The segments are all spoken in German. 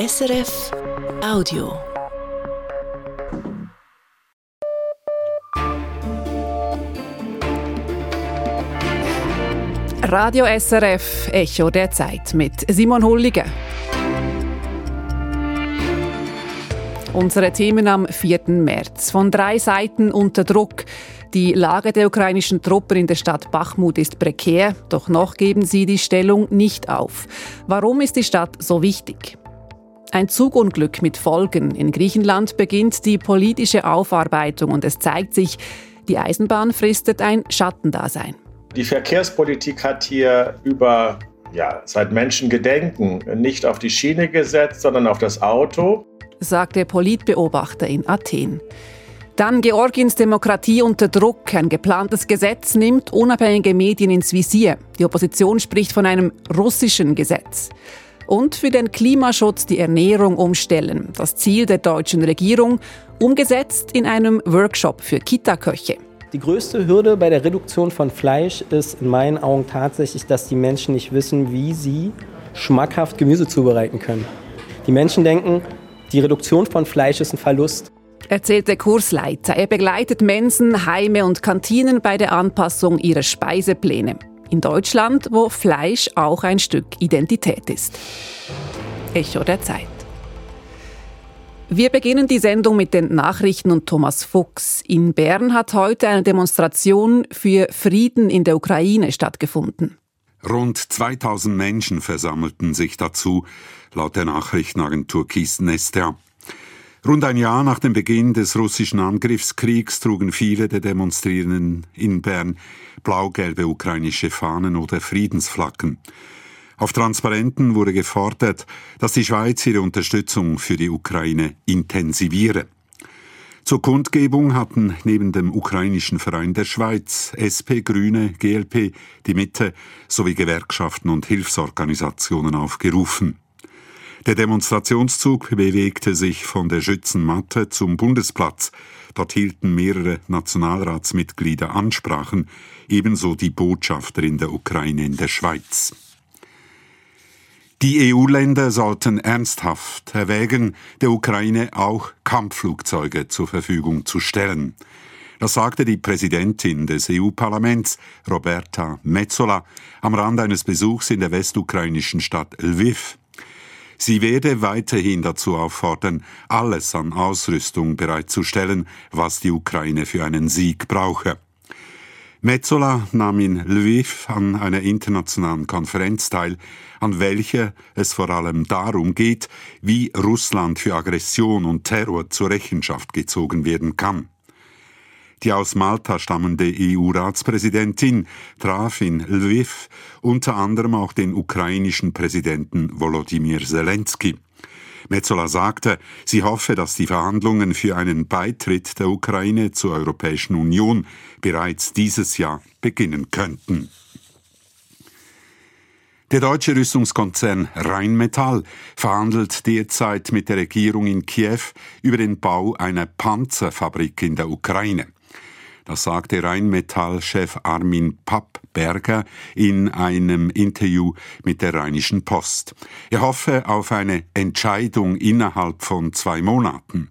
SRF Audio. Radio SRF Echo der Zeit mit Simon Hulliger. Unsere Themen am 4. März. Von drei Seiten unter Druck. Die Lage der ukrainischen Truppen in der Stadt Bachmut ist prekär, doch noch geben sie die Stellung nicht auf. Warum ist die Stadt so wichtig? Ein Zugunglück mit Folgen. In Griechenland beginnt die politische Aufarbeitung und es zeigt sich, die Eisenbahn fristet ein Schattendasein. Die Verkehrspolitik hat hier über ja, seit Menschengedenken nicht auf die Schiene gesetzt, sondern auf das Auto, sagt der Politbeobachter in Athen. Dann Georgiens Demokratie unter Druck. Ein geplantes Gesetz nimmt unabhängige Medien ins Visier. Die Opposition spricht von einem russischen Gesetz. Und für den Klimaschutz die Ernährung umstellen. Das Ziel der deutschen Regierung, umgesetzt in einem Workshop für Kita-Köche. Die größte Hürde bei der Reduktion von Fleisch ist in meinen Augen tatsächlich, dass die Menschen nicht wissen, wie sie schmackhaft Gemüse zubereiten können. Die Menschen denken, die Reduktion von Fleisch ist ein Verlust. Erzählt der Kursleiter. Er begleitet Mensen, Heime und Kantinen bei der Anpassung ihrer Speisepläne. In Deutschland, wo Fleisch auch ein Stück Identität ist. Echo der Zeit. Wir beginnen die Sendung mit den Nachrichten und Thomas Fuchs. In Bern hat heute eine Demonstration für Frieden in der Ukraine stattgefunden. Rund 2000 Menschen versammelten sich dazu, laut der Nachrichtenagentur Kiesten-Ester. Rund ein Jahr nach dem Beginn des russischen Angriffskriegs trugen viele der Demonstrierenden in Bern blau-gelbe ukrainische Fahnen oder Friedensflaggen. Auf Transparenten wurde gefordert, dass die Schweiz ihre Unterstützung für die Ukraine intensiviere. Zur Kundgebung hatten neben dem ukrainischen Verein der Schweiz SP, Grüne, GLP, die Mitte sowie Gewerkschaften und Hilfsorganisationen aufgerufen. Der Demonstrationszug bewegte sich von der Schützenmatte zum Bundesplatz. Dort hielten mehrere Nationalratsmitglieder Ansprachen, ebenso die Botschafterin der Ukraine in der Schweiz. Die EU-Länder sollten ernsthaft erwägen, der Ukraine auch Kampfflugzeuge zur Verfügung zu stellen. Das sagte die Präsidentin des EU-Parlaments, Roberta Metzola, am Rand eines Besuchs in der westukrainischen Stadt Lviv. Sie werde weiterhin dazu auffordern, alles an Ausrüstung bereitzustellen, was die Ukraine für einen Sieg brauche. Metzola nahm in Lviv an einer internationalen Konferenz teil, an welcher es vor allem darum geht, wie Russland für Aggression und Terror zur Rechenschaft gezogen werden kann. Die aus Malta stammende EU-Ratspräsidentin traf in Lviv unter anderem auch den ukrainischen Präsidenten Volodymyr Zelensky. Metzola sagte, sie hoffe, dass die Verhandlungen für einen Beitritt der Ukraine zur Europäischen Union bereits dieses Jahr beginnen könnten. Der deutsche Rüstungskonzern Rheinmetall verhandelt derzeit mit der Regierung in Kiew über den Bau einer Panzerfabrik in der Ukraine. Das sagte Rheinmetall-Chef Armin Pappberger in einem Interview mit der Rheinischen Post. Er hoffe auf eine Entscheidung innerhalb von zwei Monaten.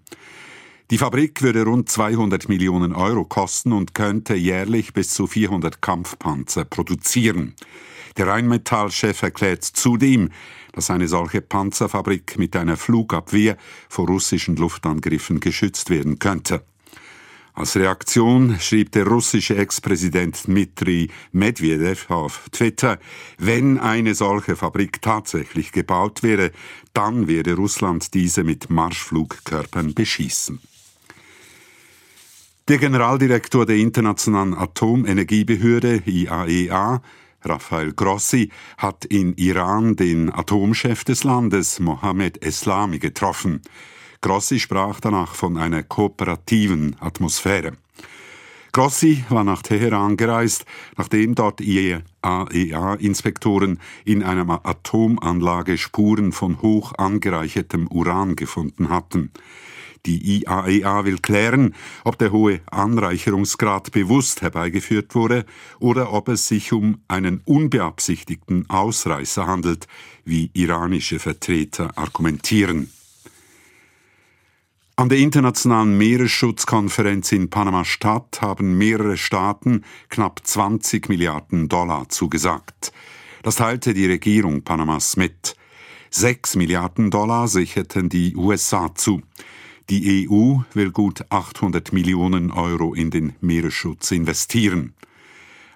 Die Fabrik würde rund 200 Millionen Euro kosten und könnte jährlich bis zu 400 Kampfpanzer produzieren. Der Rheinmetall-Chef erklärt zudem, dass eine solche Panzerfabrik mit einer Flugabwehr vor russischen Luftangriffen geschützt werden könnte. Als Reaktion schrieb der russische Ex-Präsident Dmitri Medvedev auf Twitter, wenn eine solche Fabrik tatsächlich gebaut wäre, dann werde Russland diese mit Marschflugkörpern beschießen. Der Generaldirektor der Internationalen Atomenergiebehörde IAEA, e Rafael Grossi, hat in Iran den Atomchef des Landes, Mohammed Eslami, getroffen. Grossi sprach danach von einer kooperativen Atmosphäre. Grossi war nach Teheran gereist, nachdem dort IAEA-Inspektoren in einer Atomanlage Spuren von hoch angereichertem Uran gefunden hatten. Die IAEA e will klären, ob der hohe Anreicherungsgrad bewusst herbeigeführt wurde oder ob es sich um einen unbeabsichtigten Ausreißer handelt, wie iranische Vertreter argumentieren. An der Internationalen Meeresschutzkonferenz in Panama-Stadt haben mehrere Staaten knapp 20 Milliarden Dollar zugesagt. Das teilte die Regierung Panamas mit. Sechs Milliarden Dollar sicherten die USA zu. Die EU will gut 800 Millionen Euro in den Meeresschutz investieren.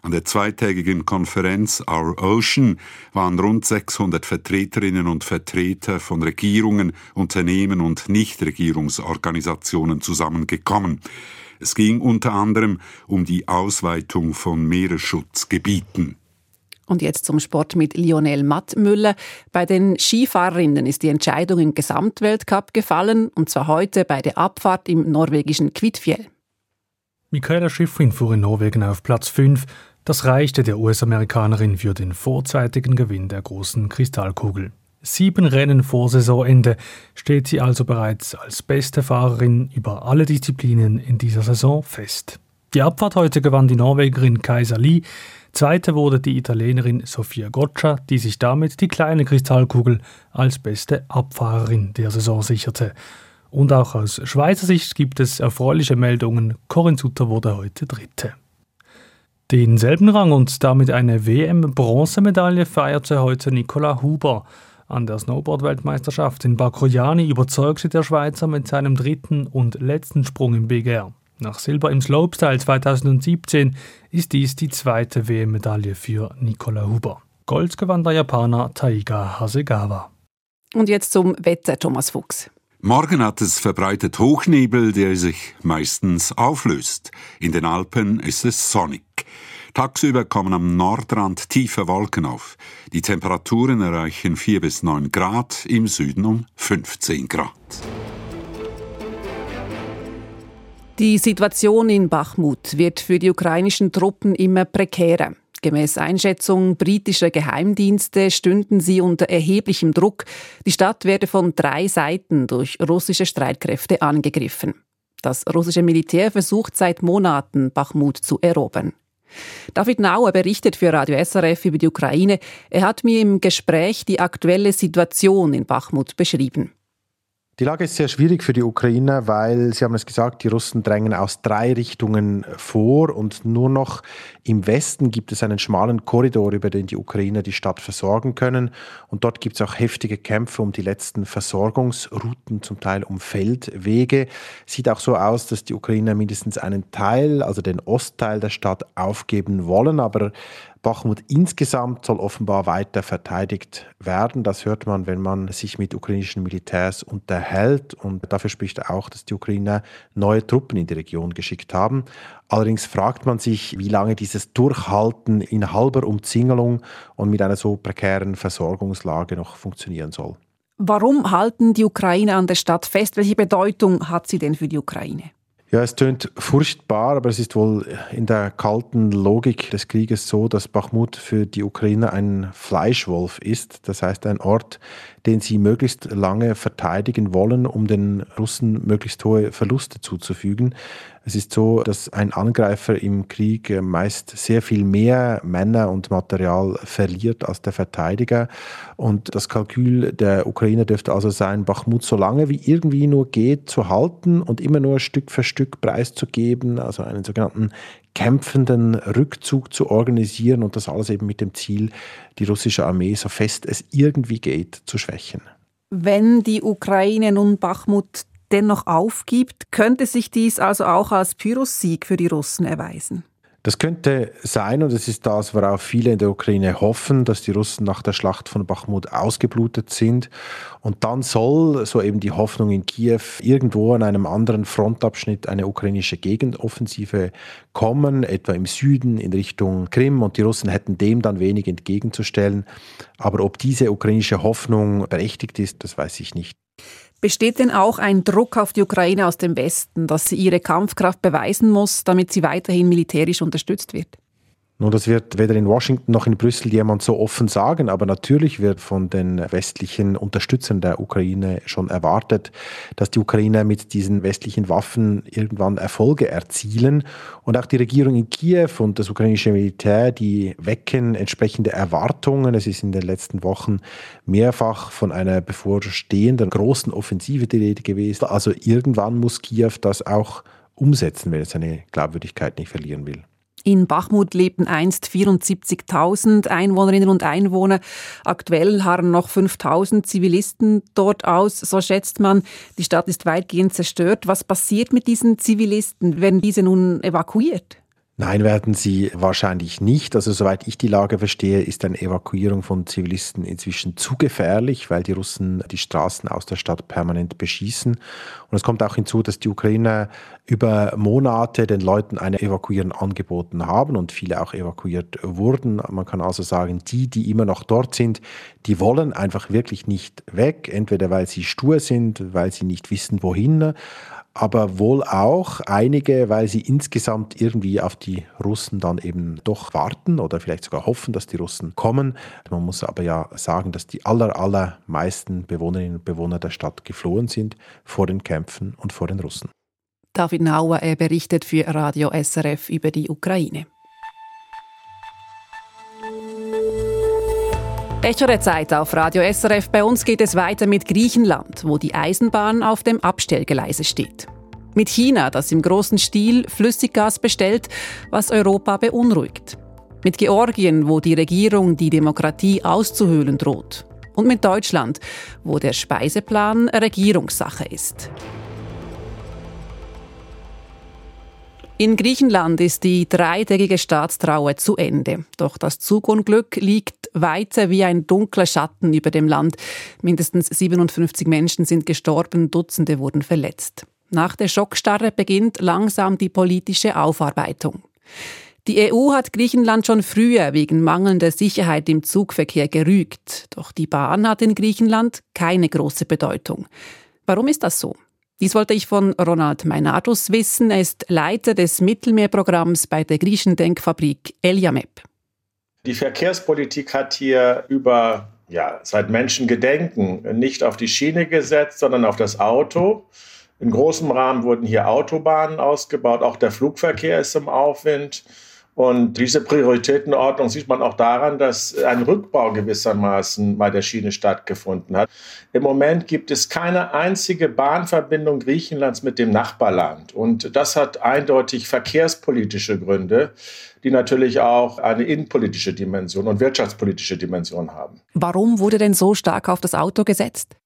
An der zweitägigen Konferenz Our Ocean waren rund 600 Vertreterinnen und Vertreter von Regierungen, Unternehmen und Nichtregierungsorganisationen zusammengekommen. Es ging unter anderem um die Ausweitung von Meeresschutzgebieten. Und jetzt zum Sport mit Lionel Mattmüller. Bei den Skifahrerinnen ist die Entscheidung im Gesamtweltcup gefallen, und zwar heute bei der Abfahrt im norwegischen Kvitfjell. Michaela Schifrin fuhr in Norwegen auf Platz 5. Das reichte der US-Amerikanerin für den vorzeitigen Gewinn der großen Kristallkugel. Sieben Rennen vor Saisonende steht sie also bereits als beste Fahrerin über alle Disziplinen in dieser Saison fest. Die Abfahrt heute gewann die Norwegerin Kaiser Lee, Zweite wurde die Italienerin Sofia Goccia, die sich damit die kleine Kristallkugel als beste Abfahrerin der Saison sicherte. Und auch aus Schweizer Sicht gibt es erfreuliche Meldungen. Corinne Sutter wurde heute Dritte. Denselben Rang und damit eine WM-Bronzemedaille feierte heute Nicola Huber. An der Snowboard-Weltmeisterschaft in Bakroyani überzeugte der Schweizer mit seinem dritten und letzten Sprung im Big Air. Nach Silber im Slopestyle 2017 ist dies die zweite WM-Medaille für Nicola Huber. Gold gewann der Japaner Taiga Hasegawa. Und jetzt zum Wetter, Thomas Fuchs. Morgen hat es verbreitet Hochnebel, der sich meistens auflöst. In den Alpen ist es sonnig. Tagsüber kommen am Nordrand tiefe Wolken auf. Die Temperaturen erreichen 4 bis 9 Grad, im Süden um 15 Grad. Die Situation in Bachmut wird für die ukrainischen Truppen immer prekärer. Gemäß Einschätzung britischer Geheimdienste stünden sie unter erheblichem Druck. Die Stadt werde von drei Seiten durch russische Streitkräfte angegriffen. Das russische Militär versucht seit Monaten, Bachmut zu erobern. David Nauer berichtet für Radio SRF über die Ukraine. Er hat mir im Gespräch die aktuelle Situation in Bachmut beschrieben. Die Lage ist sehr schwierig für die Ukraine, weil, Sie haben es gesagt, die Russen drängen aus drei Richtungen vor und nur noch im Westen gibt es einen schmalen Korridor, über den die Ukrainer die Stadt versorgen können. Und dort gibt es auch heftige Kämpfe um die letzten Versorgungsrouten, zum Teil um Feldwege. Sieht auch so aus, dass die Ukrainer mindestens einen Teil, also den Ostteil der Stadt, aufgeben wollen, aber Bachmut insgesamt soll offenbar weiter verteidigt werden. Das hört man, wenn man sich mit ukrainischen Militärs unterhält. Und dafür spricht auch, dass die Ukrainer neue Truppen in die Region geschickt haben. Allerdings fragt man sich, wie lange dieses Durchhalten in halber Umzingelung und mit einer so prekären Versorgungslage noch funktionieren soll. Warum halten die Ukrainer an der Stadt fest? Welche Bedeutung hat sie denn für die Ukraine? Ja, es tönt furchtbar, aber es ist wohl in der kalten Logik des Krieges so, dass Bachmut für die Ukraine ein Fleischwolf ist. Das heißt, ein Ort, den sie möglichst lange verteidigen wollen, um den Russen möglichst hohe Verluste zuzufügen. Es ist so, dass ein Angreifer im Krieg meist sehr viel mehr Männer und Material verliert als der Verteidiger. Und das Kalkül der Ukrainer dürfte also sein, Bachmut so lange wie irgendwie nur geht zu halten und immer nur Stück für Stück preiszugeben, also einen sogenannten kämpfenden Rückzug zu organisieren und das alles eben mit dem Ziel, die russische Armee so fest es irgendwie geht zu schwächen. Wenn die Ukraine nun Bachmut dennoch aufgibt, könnte sich dies also auch als Pyrrhus-Sieg für die Russen erweisen. Das könnte sein und es ist das, worauf viele in der Ukraine hoffen, dass die Russen nach der Schlacht von Bachmut ausgeblutet sind. Und dann soll, so eben die Hoffnung in Kiew, irgendwo an einem anderen Frontabschnitt eine ukrainische Gegenoffensive kommen, etwa im Süden in Richtung Krim. Und die Russen hätten dem dann wenig entgegenzustellen. Aber ob diese ukrainische Hoffnung berechtigt ist, das weiß ich nicht. Besteht denn auch ein Druck auf die Ukraine aus dem Westen, dass sie ihre Kampfkraft beweisen muss, damit sie weiterhin militärisch unterstützt wird? Nun, das wird weder in Washington noch in Brüssel jemand so offen sagen, aber natürlich wird von den westlichen Unterstützern der Ukraine schon erwartet, dass die Ukrainer mit diesen westlichen Waffen irgendwann Erfolge erzielen. Und auch die Regierung in Kiew und das ukrainische Militär, die wecken entsprechende Erwartungen. Es ist in den letzten Wochen mehrfach von einer bevorstehenden großen Offensive die Rede gewesen. Also irgendwann muss Kiew das auch umsetzen, wenn es seine Glaubwürdigkeit nicht verlieren will. In Bachmut lebten einst 74.000 Einwohnerinnen und Einwohner. Aktuell harren noch 5.000 Zivilisten dort aus. So schätzt man, die Stadt ist weitgehend zerstört. Was passiert mit diesen Zivilisten? Werden diese nun evakuiert? Nein, werden sie wahrscheinlich nicht. Also soweit ich die Lage verstehe, ist eine Evakuierung von Zivilisten inzwischen zu gefährlich, weil die Russen die Straßen aus der Stadt permanent beschießen. Und es kommt auch hinzu, dass die Ukrainer über Monate den Leuten eine Evakuierung angeboten haben und viele auch evakuiert wurden. Man kann also sagen, die, die immer noch dort sind, die wollen einfach wirklich nicht weg, entweder weil sie stur sind, weil sie nicht wissen, wohin aber wohl auch einige, weil sie insgesamt irgendwie auf die Russen dann eben doch warten oder vielleicht sogar hoffen, dass die Russen kommen. Man muss aber ja sagen, dass die aller, allermeisten Bewohnerinnen und Bewohner der Stadt geflohen sind vor den Kämpfen und vor den Russen. David Nauer er berichtet für Radio SRF über die Ukraine. Echo der Zeit auf Radio SRF. Bei uns geht es weiter mit Griechenland, wo die Eisenbahn auf dem Abstellgeleise steht. Mit China, das im großen Stil Flüssiggas bestellt, was Europa beunruhigt. Mit Georgien, wo die Regierung die Demokratie auszuhöhlen droht. Und mit Deutschland, wo der Speiseplan Regierungssache ist. In Griechenland ist die dreitägige Staatstrauer zu Ende. Doch das Zugunglück liegt weiter wie ein dunkler Schatten über dem Land. Mindestens 57 Menschen sind gestorben, Dutzende wurden verletzt. Nach der Schockstarre beginnt langsam die politische Aufarbeitung. Die EU hat Griechenland schon früher wegen mangelnder Sicherheit im Zugverkehr gerügt. Doch die Bahn hat in Griechenland keine große Bedeutung. Warum ist das so? Dies wollte ich von Ronald Meinatus wissen. Er ist Leiter des Mittelmeerprogramms bei der griechischen Denkfabrik Eliamep. Die Verkehrspolitik hat hier über, ja, seit Menschen gedenken, nicht auf die Schiene gesetzt, sondern auf das Auto. In großem Rahmen wurden hier Autobahnen ausgebaut. Auch der Flugverkehr ist im Aufwind. Und diese Prioritätenordnung sieht man auch daran, dass ein Rückbau gewissermaßen bei der Schiene stattgefunden hat. Im Moment gibt es keine einzige Bahnverbindung Griechenlands mit dem Nachbarland. Und das hat eindeutig verkehrspolitische Gründe, die natürlich auch eine innenpolitische Dimension und wirtschaftspolitische Dimension haben. Warum wurde denn so stark auf das Auto gesetzt?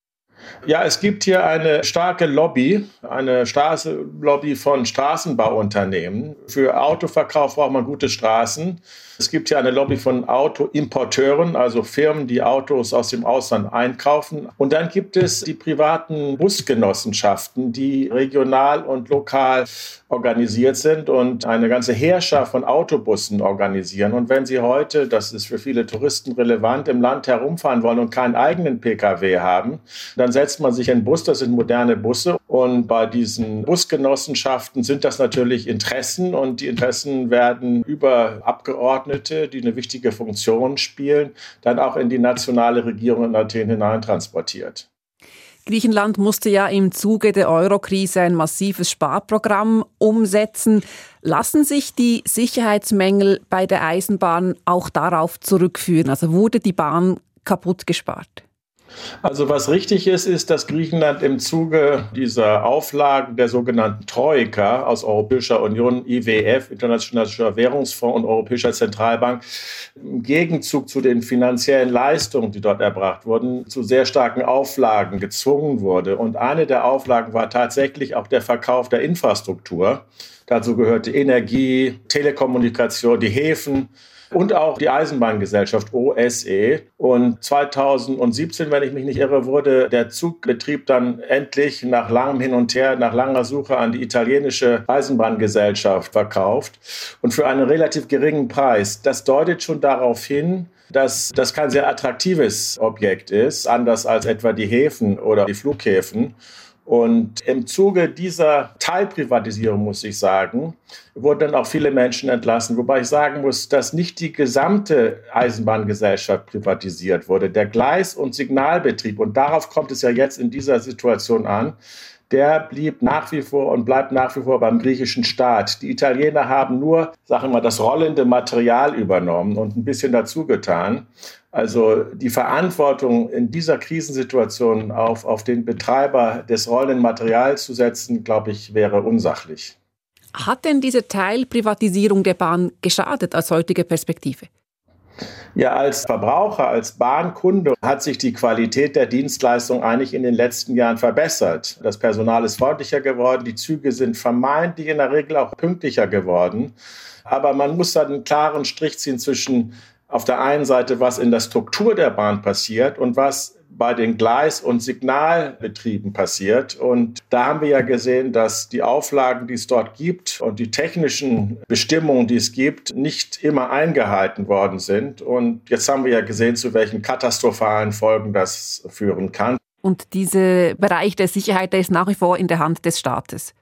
Ja, es gibt hier eine starke Lobby, eine Straße Lobby von Straßenbauunternehmen. Für Autoverkauf braucht man gute Straßen. Es gibt hier eine Lobby von Autoimporteuren, also Firmen, die Autos aus dem Ausland einkaufen. Und dann gibt es die privaten Busgenossenschaften, die regional und lokal organisiert sind und eine ganze Herrschaft von Autobussen organisieren. Und wenn Sie heute, das ist für viele Touristen relevant, im Land herumfahren wollen und keinen eigenen Pkw haben, dann setzt man sich in einen Bus, das sind moderne Busse. Und bei diesen Busgenossenschaften sind das natürlich Interessen und die Interessen werden über Abgeordnete Abgeordnete, die eine wichtige Funktion spielen, dann auch in die nationale Regierung in Athen hineintransportiert. Griechenland musste ja im Zuge der Eurokrise ein massives Sparprogramm umsetzen. Lassen sich die Sicherheitsmängel bei der Eisenbahn auch darauf zurückführen? Also wurde die Bahn kaputt gespart? Also was richtig ist, ist, dass Griechenland im Zuge dieser Auflagen der sogenannten Troika aus Europäischer Union, IWF, Internationaler Währungsfonds und Europäischer Zentralbank im Gegenzug zu den finanziellen Leistungen, die dort erbracht wurden, zu sehr starken Auflagen gezwungen wurde. Und eine der Auflagen war tatsächlich auch der Verkauf der Infrastruktur. Dazu gehörte Energie, Telekommunikation, die Häfen und auch die Eisenbahngesellschaft OSE. Und 2017, wenn ich mich nicht irre, wurde der Zugbetrieb dann endlich nach langem Hin und Her, nach langer Suche an die italienische Eisenbahngesellschaft verkauft und für einen relativ geringen Preis. Das deutet schon darauf hin, dass das kein sehr attraktives Objekt ist, anders als etwa die Häfen oder die Flughäfen. Und im Zuge dieser Teilprivatisierung, muss ich sagen, wurden dann auch viele Menschen entlassen. Wobei ich sagen muss, dass nicht die gesamte Eisenbahngesellschaft privatisiert wurde. Der Gleis- und Signalbetrieb, und darauf kommt es ja jetzt in dieser Situation an, der blieb nach wie vor und bleibt nach wie vor beim griechischen Staat. Die Italiener haben nur, sagen wir mal, das rollende Material übernommen und ein bisschen dazu getan. Also die Verantwortung in dieser Krisensituation auf, auf den Betreiber des rollenden Materials zu setzen, glaube ich, wäre unsachlich. Hat denn diese Teilprivatisierung der Bahn geschadet aus heutiger Perspektive? Ja, als Verbraucher, als Bahnkunde hat sich die Qualität der Dienstleistung eigentlich in den letzten Jahren verbessert. Das Personal ist freundlicher geworden, die Züge sind vermeintlich in der Regel auch pünktlicher geworden. Aber man muss da einen klaren Strich ziehen zwischen auf der einen Seite, was in der Struktur der Bahn passiert und was bei den Gleis- und Signalbetrieben passiert. Und da haben wir ja gesehen, dass die Auflagen, die es dort gibt und die technischen Bestimmungen, die es gibt, nicht immer eingehalten worden sind. Und jetzt haben wir ja gesehen, zu welchen katastrophalen Folgen das führen kann. Und dieser Bereich der Sicherheit, der ist nach wie vor in der Hand des Staates.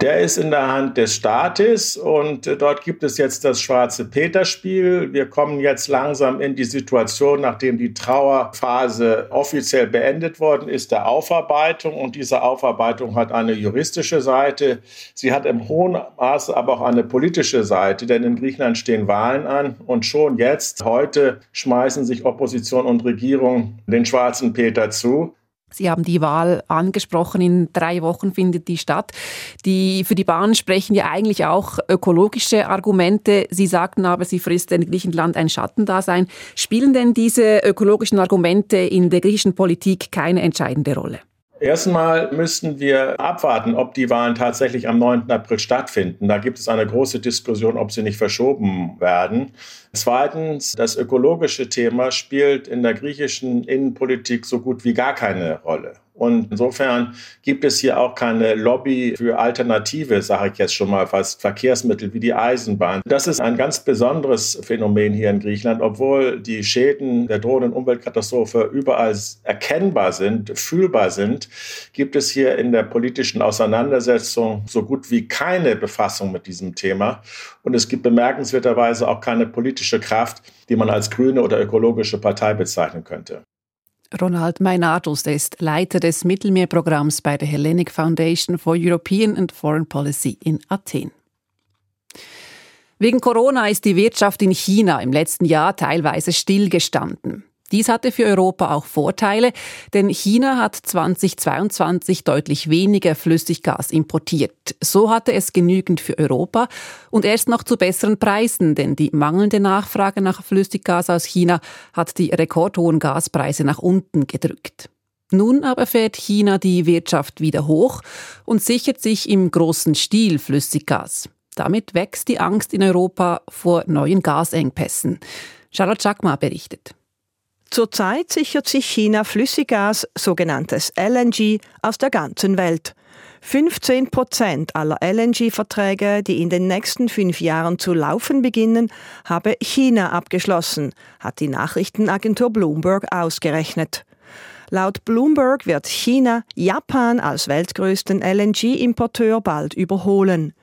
Der ist in der Hand des Staates und äh, dort gibt es jetzt das schwarze Peter-Spiel. Wir kommen jetzt langsam in die Situation, nachdem die Trauerphase offiziell beendet worden ist, der Aufarbeitung. Und diese Aufarbeitung hat eine juristische Seite. Sie hat im hohen Maße aber auch eine politische Seite, denn in Griechenland stehen Wahlen an und schon jetzt, heute, schmeißen sich Opposition und Regierung den schwarzen Peter zu. Sie haben die Wahl angesprochen. In drei Wochen findet die statt. Die, für die Bahn sprechen ja eigentlich auch ökologische Argumente. Sie sagten aber, sie frisst in Griechenland ein Schattendasein. Spielen denn diese ökologischen Argumente in der griechischen Politik keine entscheidende Rolle? Erstmal müssten wir abwarten, ob die Wahlen tatsächlich am 9. April stattfinden. Da gibt es eine große Diskussion, ob sie nicht verschoben werden. Zweitens, das ökologische Thema spielt in der griechischen Innenpolitik so gut wie gar keine Rolle. Und insofern gibt es hier auch keine Lobby für Alternative, sage ich jetzt schon mal fast, Verkehrsmittel wie die Eisenbahn. Das ist ein ganz besonderes Phänomen hier in Griechenland, obwohl die Schäden der drohenden Umweltkatastrophe überall erkennbar sind, fühlbar sind, gibt es hier in der politischen Auseinandersetzung so gut wie keine Befassung mit diesem Thema. Und es gibt bemerkenswerterweise auch keine politische Kraft, die man als grüne oder ökologische Partei bezeichnen könnte. Ronald Meinatus, der ist Leiter des Mittelmeerprogramms bei der Hellenic Foundation for European and Foreign Policy in Athen. Wegen Corona ist die Wirtschaft in China im letzten Jahr teilweise stillgestanden. Dies hatte für Europa auch Vorteile, denn China hat 2022 deutlich weniger Flüssiggas importiert. So hatte es genügend für Europa und erst noch zu besseren Preisen, denn die mangelnde Nachfrage nach Flüssiggas aus China hat die rekordhohen Gaspreise nach unten gedrückt. Nun aber fährt China die Wirtschaft wieder hoch und sichert sich im großen Stil Flüssiggas. Damit wächst die Angst in Europa vor neuen Gasengpässen. Charlotte Chakma berichtet. Zurzeit sichert sich China Flüssiggas, sogenanntes LNG, aus der ganzen Welt. 15 Prozent aller LNG-Verträge, die in den nächsten fünf Jahren zu laufen beginnen, habe China abgeschlossen, hat die Nachrichtenagentur Bloomberg ausgerechnet. Laut Bloomberg wird China Japan als weltgrößten LNG-Importeur bald überholen.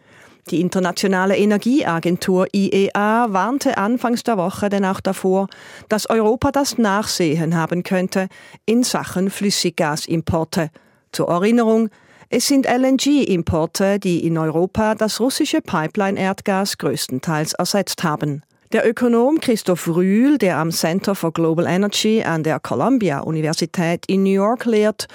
Die Internationale Energieagentur IEA warnte anfangs der Woche denn auch davor, dass Europa das Nachsehen haben könnte in Sachen Flüssiggasimporte. Zur Erinnerung, es sind LNG-Importe, die in Europa das russische Pipeline-Erdgas größtenteils ersetzt haben. Der Ökonom Christoph Rühl, der am Center for Global Energy an der Columbia Universität in New York lehrt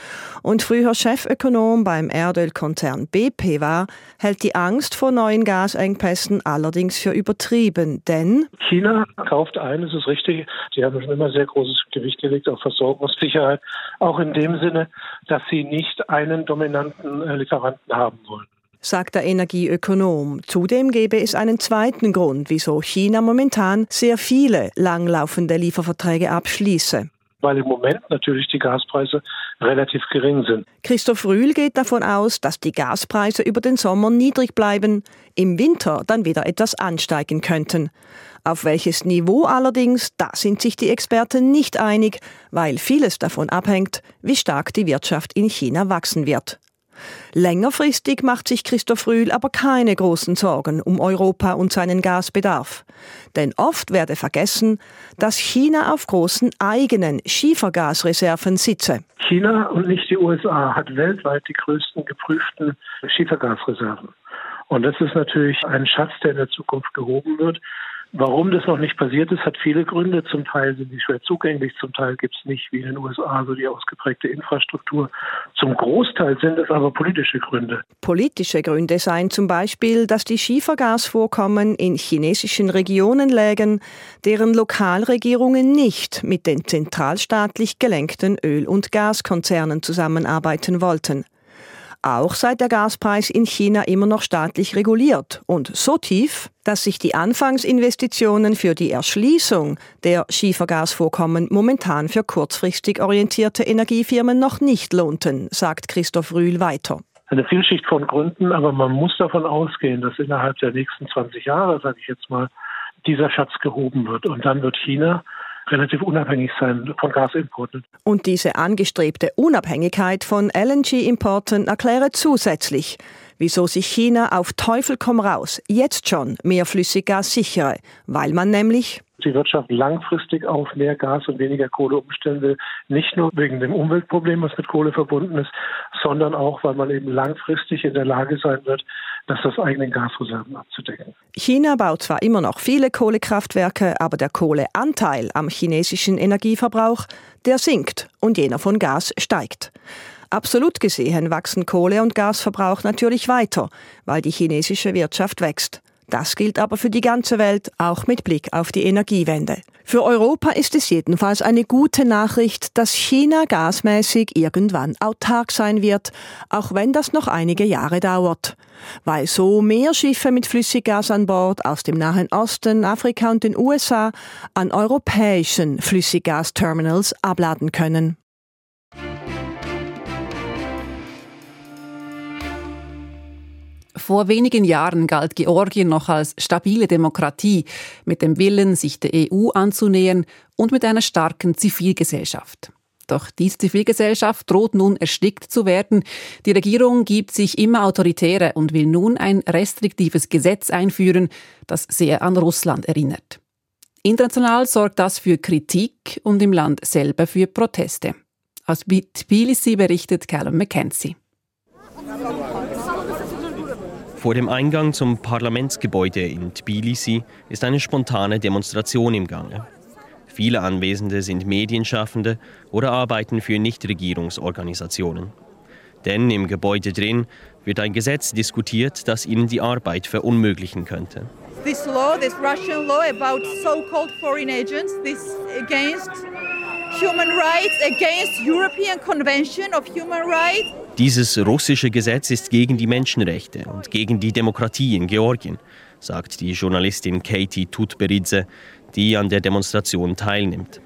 und früher Chefökonom beim Erdölkonzern BP war, hält die Angst vor neuen Gasengpässen allerdings für übertrieben, denn China kauft ein, das ist richtig. Sie haben schon immer sehr großes Gewicht gelegt auf Versorgungssicherheit, auch in dem Sinne, dass sie nicht einen dominanten äh, Lieferanten haben wollen sagt der Energieökonom. Zudem gäbe es einen zweiten Grund, wieso China momentan sehr viele langlaufende Lieferverträge abschließe weil im Moment natürlich die Gaspreise relativ gering sind. Christoph Rühl geht davon aus, dass die Gaspreise über den Sommer niedrig bleiben, im Winter dann wieder etwas ansteigen könnten. Auf welches Niveau allerdings, da sind sich die Experten nicht einig, weil vieles davon abhängt, wie stark die Wirtschaft in China wachsen wird. Längerfristig macht sich Christoph Rühl aber keine großen Sorgen um Europa und seinen Gasbedarf. Denn oft werde vergessen, dass China auf großen eigenen Schiefergasreserven sitze. China und nicht die USA hat weltweit die größten geprüften Schiefergasreserven. Und das ist natürlich ein Schatz, der in der Zukunft gehoben wird. Warum das noch nicht passiert ist, hat viele Gründe. Zum Teil sind die schwer zugänglich, zum Teil gibt es nicht wie in den USA so die ausgeprägte Infrastruktur. Zum Großteil sind es aber politische Gründe. Politische Gründe seien zum Beispiel, dass die Schiefergasvorkommen in chinesischen Regionen lägen, deren Lokalregierungen nicht mit den zentralstaatlich gelenkten Öl- und Gaskonzernen zusammenarbeiten wollten auch sei der Gaspreis in China immer noch staatlich reguliert und so tief, dass sich die Anfangsinvestitionen für die Erschließung der Schiefergasvorkommen momentan für kurzfristig orientierte Energiefirmen noch nicht lohnten, sagt Christoph Rühl weiter. Eine Vielschicht von Gründen, aber man muss davon ausgehen, dass innerhalb der nächsten 20 Jahre, sage ich jetzt mal, dieser Schatz gehoben wird. Und dann wird China relativ unabhängig sein von Gasimporten. Und diese angestrebte Unabhängigkeit von LNG-Importen erkläre zusätzlich, wieso sich China auf Teufel komm raus jetzt schon mehr Flüssiggas sichere, weil man nämlich die Wirtschaft langfristig auf mehr Gas und weniger Kohle umstellen will. Nicht nur wegen dem Umweltproblem, was mit Kohle verbunden ist, sondern auch, weil man eben langfristig in der Lage sein wird, das aus eigenen Gasreserven abzudecken. China baut zwar immer noch viele Kohlekraftwerke, aber der Kohleanteil am chinesischen Energieverbrauch, der sinkt und jener von Gas steigt. Absolut gesehen wachsen Kohle- und Gasverbrauch natürlich weiter, weil die chinesische Wirtschaft wächst. Das gilt aber für die ganze Welt, auch mit Blick auf die Energiewende. Für Europa ist es jedenfalls eine gute Nachricht, dass China gasmäßig irgendwann autark sein wird, auch wenn das noch einige Jahre dauert. Weil so mehr Schiffe mit Flüssiggas an Bord aus dem Nahen Osten, Afrika und den USA an europäischen Flüssiggasterminals abladen können. Vor wenigen Jahren galt Georgien noch als stabile Demokratie, mit dem Willen, sich der EU anzunähern und mit einer starken Zivilgesellschaft. Doch diese Zivilgesellschaft droht nun erstickt zu werden. Die Regierung gibt sich immer autoritärer und will nun ein restriktives Gesetz einführen, das sehr an Russland erinnert. International sorgt das für Kritik und im Land selber für Proteste. Aus Tbilisi berichtet Callum McKenzie. Vor dem Eingang zum Parlamentsgebäude in Tbilisi ist eine spontane Demonstration im Gange. Viele Anwesende sind Medienschaffende oder arbeiten für Nichtregierungsorganisationen. Denn im Gebäude drin wird ein Gesetz diskutiert, das ihnen die Arbeit verunmöglichen könnte. This law, this Russian law about so-called foreign agents, this against human rights, against European Convention of Human Rights. Dieses russische Gesetz ist gegen die Menschenrechte und gegen die Demokratie in Georgien, sagt die Journalistin Katie Tutberidze, die an der Demonstration teilnimmt.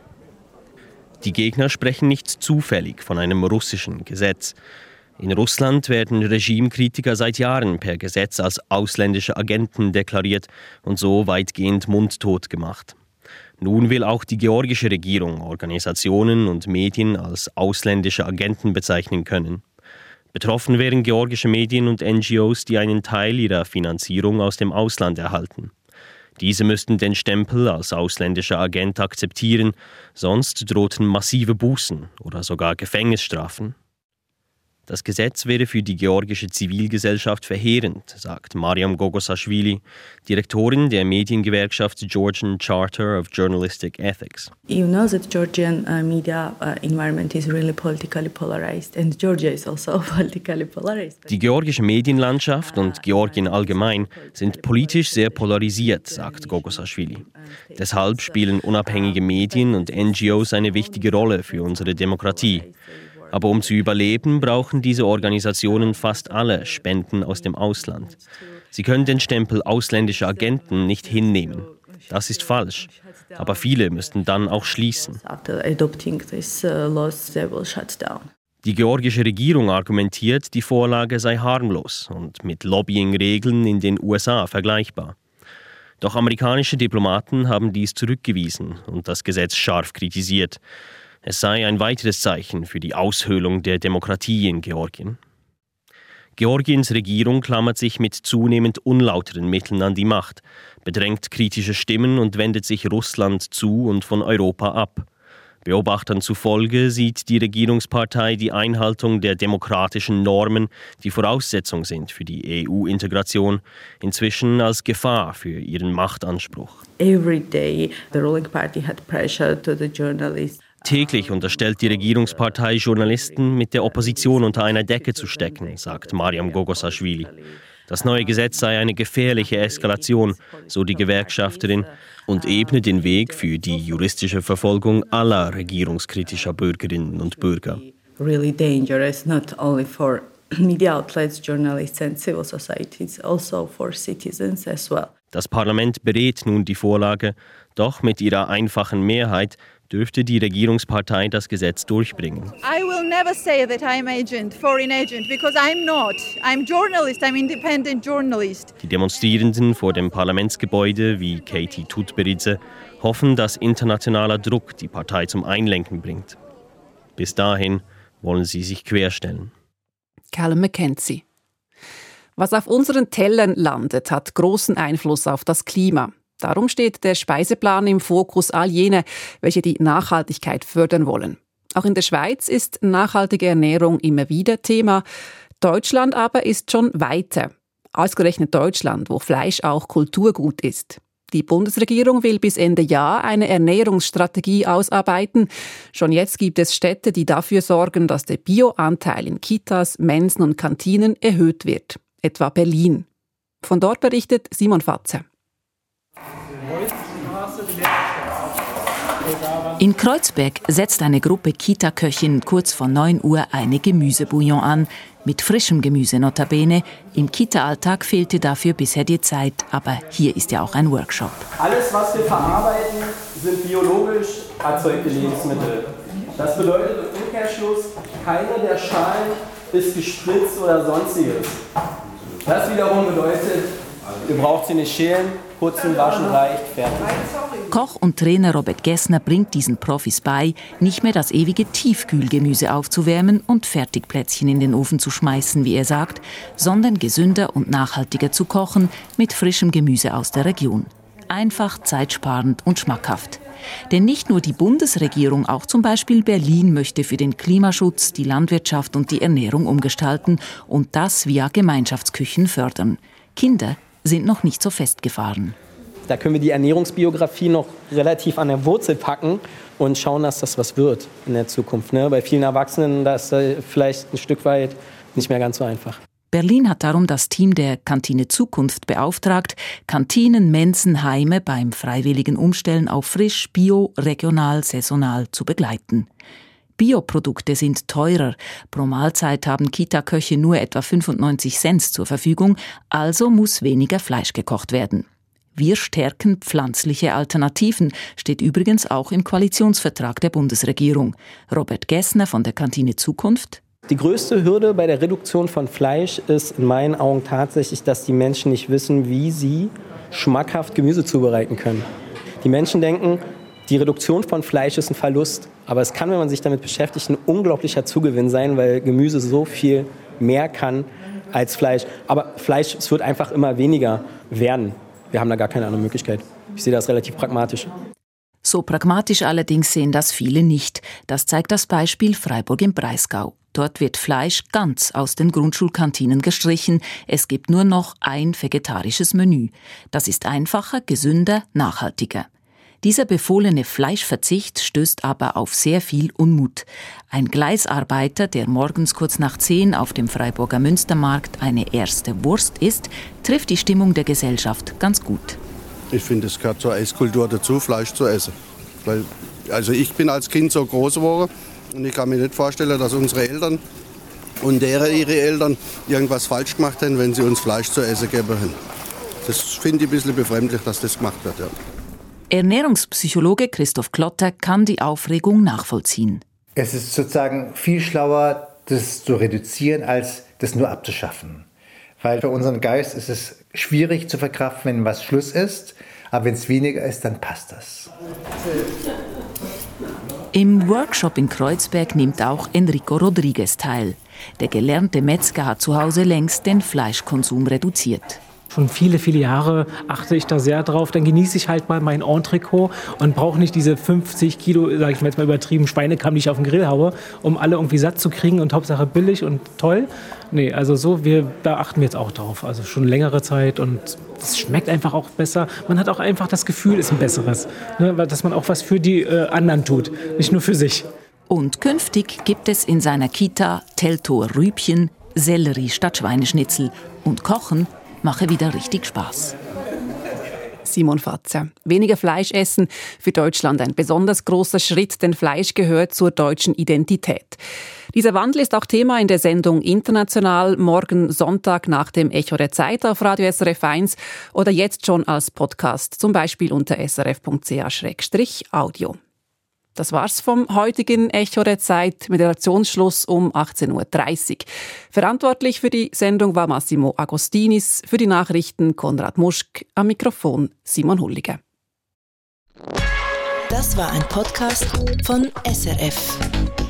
Die Gegner sprechen nicht zufällig von einem russischen Gesetz. In Russland werden Regimekritiker seit Jahren per Gesetz als ausländische Agenten deklariert und so weitgehend mundtot gemacht. Nun will auch die georgische Regierung Organisationen und Medien als ausländische Agenten bezeichnen können. Betroffen wären georgische Medien und NGOs, die einen Teil ihrer Finanzierung aus dem Ausland erhalten. Diese müssten den Stempel als ausländischer Agent akzeptieren, sonst drohten massive Bußen oder sogar Gefängnisstrafen. Das Gesetz wäre für die georgische Zivilgesellschaft verheerend, sagt Mariam Gogosashvili, Direktorin der Mediengewerkschaft Georgian Charter of Journalistic Ethics. You know that Georgian uh, media uh, environment is really politically polarized and Georgia is also politically polarized. Die georgische Medienlandschaft und Georgien allgemein sind politisch sehr polarisiert, sagt Gogosashvili. Deshalb spielen unabhängige Medien und NGOs eine wichtige Rolle für unsere Demokratie. Aber um zu überleben, brauchen diese Organisationen fast alle Spenden aus dem Ausland. Sie können den Stempel ausländischer Agenten nicht hinnehmen. Das ist falsch. Aber viele müssten dann auch schließen. Die georgische Regierung argumentiert, die Vorlage sei harmlos und mit Lobbying-Regeln in den USA vergleichbar. Doch amerikanische Diplomaten haben dies zurückgewiesen und das Gesetz scharf kritisiert. Es sei ein weiteres Zeichen für die Aushöhlung der Demokratie in Georgien. Georgiens Regierung klammert sich mit zunehmend unlauteren Mitteln an die Macht, bedrängt kritische Stimmen und wendet sich Russland zu und von Europa ab. Beobachtern zufolge sieht die Regierungspartei die Einhaltung der demokratischen Normen, die Voraussetzung sind für die EU-Integration, inzwischen als Gefahr für ihren Machtanspruch. Every day the ruling party had pressure to the journalists. Täglich unterstellt die Regierungspartei Journalisten, mit der Opposition unter einer Decke zu stecken, sagt Mariam Gogosaschwili. Das neue Gesetz sei eine gefährliche Eskalation, so die Gewerkschafterin, und ebne den Weg für die juristische Verfolgung aller regierungskritischer Bürgerinnen und Bürger. Really dangerous, not only for media outlets, journalists and civil societies, also for citizens as well. Das Parlament berät nun die Vorlage, doch mit ihrer einfachen Mehrheit dürfte die Regierungspartei das Gesetz durchbringen. I will never say that I'm agent, foreign agent, because I'm not. I'm journalist, I'm independent journalist. Die Demonstrierenden vor dem Parlamentsgebäude wie Katie Tutberidze hoffen, dass internationaler Druck die Partei zum Einlenken bringt. Bis dahin wollen sie sich querstellen. Callum McKenzie. Was auf unseren Tellern landet, hat großen Einfluss auf das Klima. Darum steht der Speiseplan im Fokus all jene, welche die Nachhaltigkeit fördern wollen. Auch in der Schweiz ist nachhaltige Ernährung immer wieder Thema. Deutschland aber ist schon weiter. Ausgerechnet Deutschland, wo Fleisch auch Kulturgut ist. Die Bundesregierung will bis Ende Jahr eine Ernährungsstrategie ausarbeiten. Schon jetzt gibt es Städte, die dafür sorgen, dass der Bioanteil in Kitas, Mensen und Kantinen erhöht wird. Etwa Berlin. Von dort berichtet Simon Fatze. In Kreuzberg setzt eine Gruppe Kita-Köchin kurz vor 9 Uhr eine Gemüsebouillon an. Mit frischem Gemüse notabene. Im Kita-Alltag fehlte dafür bisher die Zeit, aber hier ist ja auch ein Workshop. Alles, was wir verarbeiten, sind biologisch erzeugte Lebensmittel. Das bedeutet im Umkehrschluss, keine der Schalen ist gespritzt oder sonstiges. Das wiederum bedeutet, ihr braucht sie nicht schälen, putzen, waschen reicht, fertig. Koch und Trainer Robert Gessner bringt diesen Profis bei, nicht mehr das ewige Tiefkühlgemüse aufzuwärmen und Fertigplätzchen in den Ofen zu schmeißen, wie er sagt, sondern gesünder und nachhaltiger zu kochen mit frischem Gemüse aus der Region. Einfach, zeitsparend und schmackhaft. Denn nicht nur die Bundesregierung, auch zum Beispiel Berlin möchte für den Klimaschutz, die Landwirtschaft und die Ernährung umgestalten und das via Gemeinschaftsküchen fördern. Kinder sind noch nicht so festgefahren. Da können wir die Ernährungsbiografie noch relativ an der Wurzel packen und schauen, dass das was wird in der Zukunft. Ne? Bei vielen Erwachsenen, da ist das vielleicht ein Stück weit nicht mehr ganz so einfach. Berlin hat darum das Team der Kantine Zukunft beauftragt, Kantinen, Mensen, Heime beim freiwilligen Umstellen auf frisch, bio, regional, saisonal zu begleiten. Bioprodukte sind teurer. Pro Mahlzeit haben Kita-Köche nur etwa 95 Cent zur Verfügung, also muss weniger Fleisch gekocht werden. Wir stärken pflanzliche Alternativen, steht übrigens auch im Koalitionsvertrag der Bundesregierung. Robert Gessner von der Kantine Zukunft. Die größte Hürde bei der Reduktion von Fleisch ist in meinen Augen tatsächlich, dass die Menschen nicht wissen, wie sie schmackhaft Gemüse zubereiten können. Die Menschen denken, die Reduktion von Fleisch ist ein Verlust. Aber es kann, wenn man sich damit beschäftigt, ein unglaublicher Zugewinn sein, weil Gemüse so viel mehr kann als Fleisch. Aber Fleisch, es wird einfach immer weniger werden. Wir haben da gar keine andere Möglichkeit. Ich sehe das relativ pragmatisch. So pragmatisch allerdings sehen das viele nicht. Das zeigt das Beispiel Freiburg im Breisgau. Dort wird Fleisch ganz aus den Grundschulkantinen gestrichen. Es gibt nur noch ein vegetarisches Menü. Das ist einfacher, gesünder, nachhaltiger. Dieser befohlene Fleischverzicht stößt aber auf sehr viel Unmut. Ein Gleisarbeiter, der morgens kurz nach zehn auf dem Freiburger Münstermarkt eine erste Wurst isst, trifft die Stimmung der Gesellschaft ganz gut. Ich finde, es gehört zur Esskultur dazu, Fleisch zu essen. Weil, also ich bin als Kind so groß geworden und ich kann mir nicht vorstellen, dass unsere Eltern und deren ihre Eltern irgendwas falsch gemacht haben, wenn sie uns Fleisch zu essen geben. Das finde ich ein bisschen befremdlich, dass das gemacht wird. Ja. Ernährungspsychologe Christoph Klotter kann die Aufregung nachvollziehen. Es ist sozusagen viel schlauer, das zu reduzieren, als das nur abzuschaffen. Weil für unseren Geist ist es schwierig zu verkraften, wenn was Schluss ist. Aber wenn es weniger ist, dann passt das. Im Workshop in Kreuzberg nimmt auch Enrico Rodriguez teil. Der gelernte Metzger hat zu Hause längst den Fleischkonsum reduziert schon viele, viele Jahre achte ich da sehr drauf. Dann genieße ich halt mal mein Entrecot und brauche nicht diese 50 Kilo, sage ich mal jetzt mal übertrieben, Schweinekamm, die ich auf den Grill haue, um alle irgendwie satt zu kriegen und Hauptsache billig und toll. Nee, also so, wir, da achten wir jetzt auch drauf. Also schon längere Zeit und es schmeckt einfach auch besser. Man hat auch einfach das Gefühl, ist ein besseres. Ne? Dass man auch was für die äh, anderen tut, nicht nur für sich. Und künftig gibt es in seiner Kita Teltower Rübchen, Sellerie statt Schweineschnitzel und Kochen mache wieder richtig Spaß. Simon Fatzer. Weniger Fleisch essen für Deutschland ein besonders großer Schritt, denn Fleisch gehört zur deutschen Identität. Dieser Wandel ist auch Thema in der Sendung International morgen Sonntag nach dem Echo der Zeit auf Radio SRF 1 oder jetzt schon als Podcast, zum Beispiel unter srf.ch-audio. Das war's vom heutigen Echo der Zeit mit Redaktionsschluss um 18.30 Uhr. Verantwortlich für die Sendung war Massimo Agostinis, für die Nachrichten Konrad Muschk, am Mikrofon Simon Hullige. Das war ein Podcast von SRF.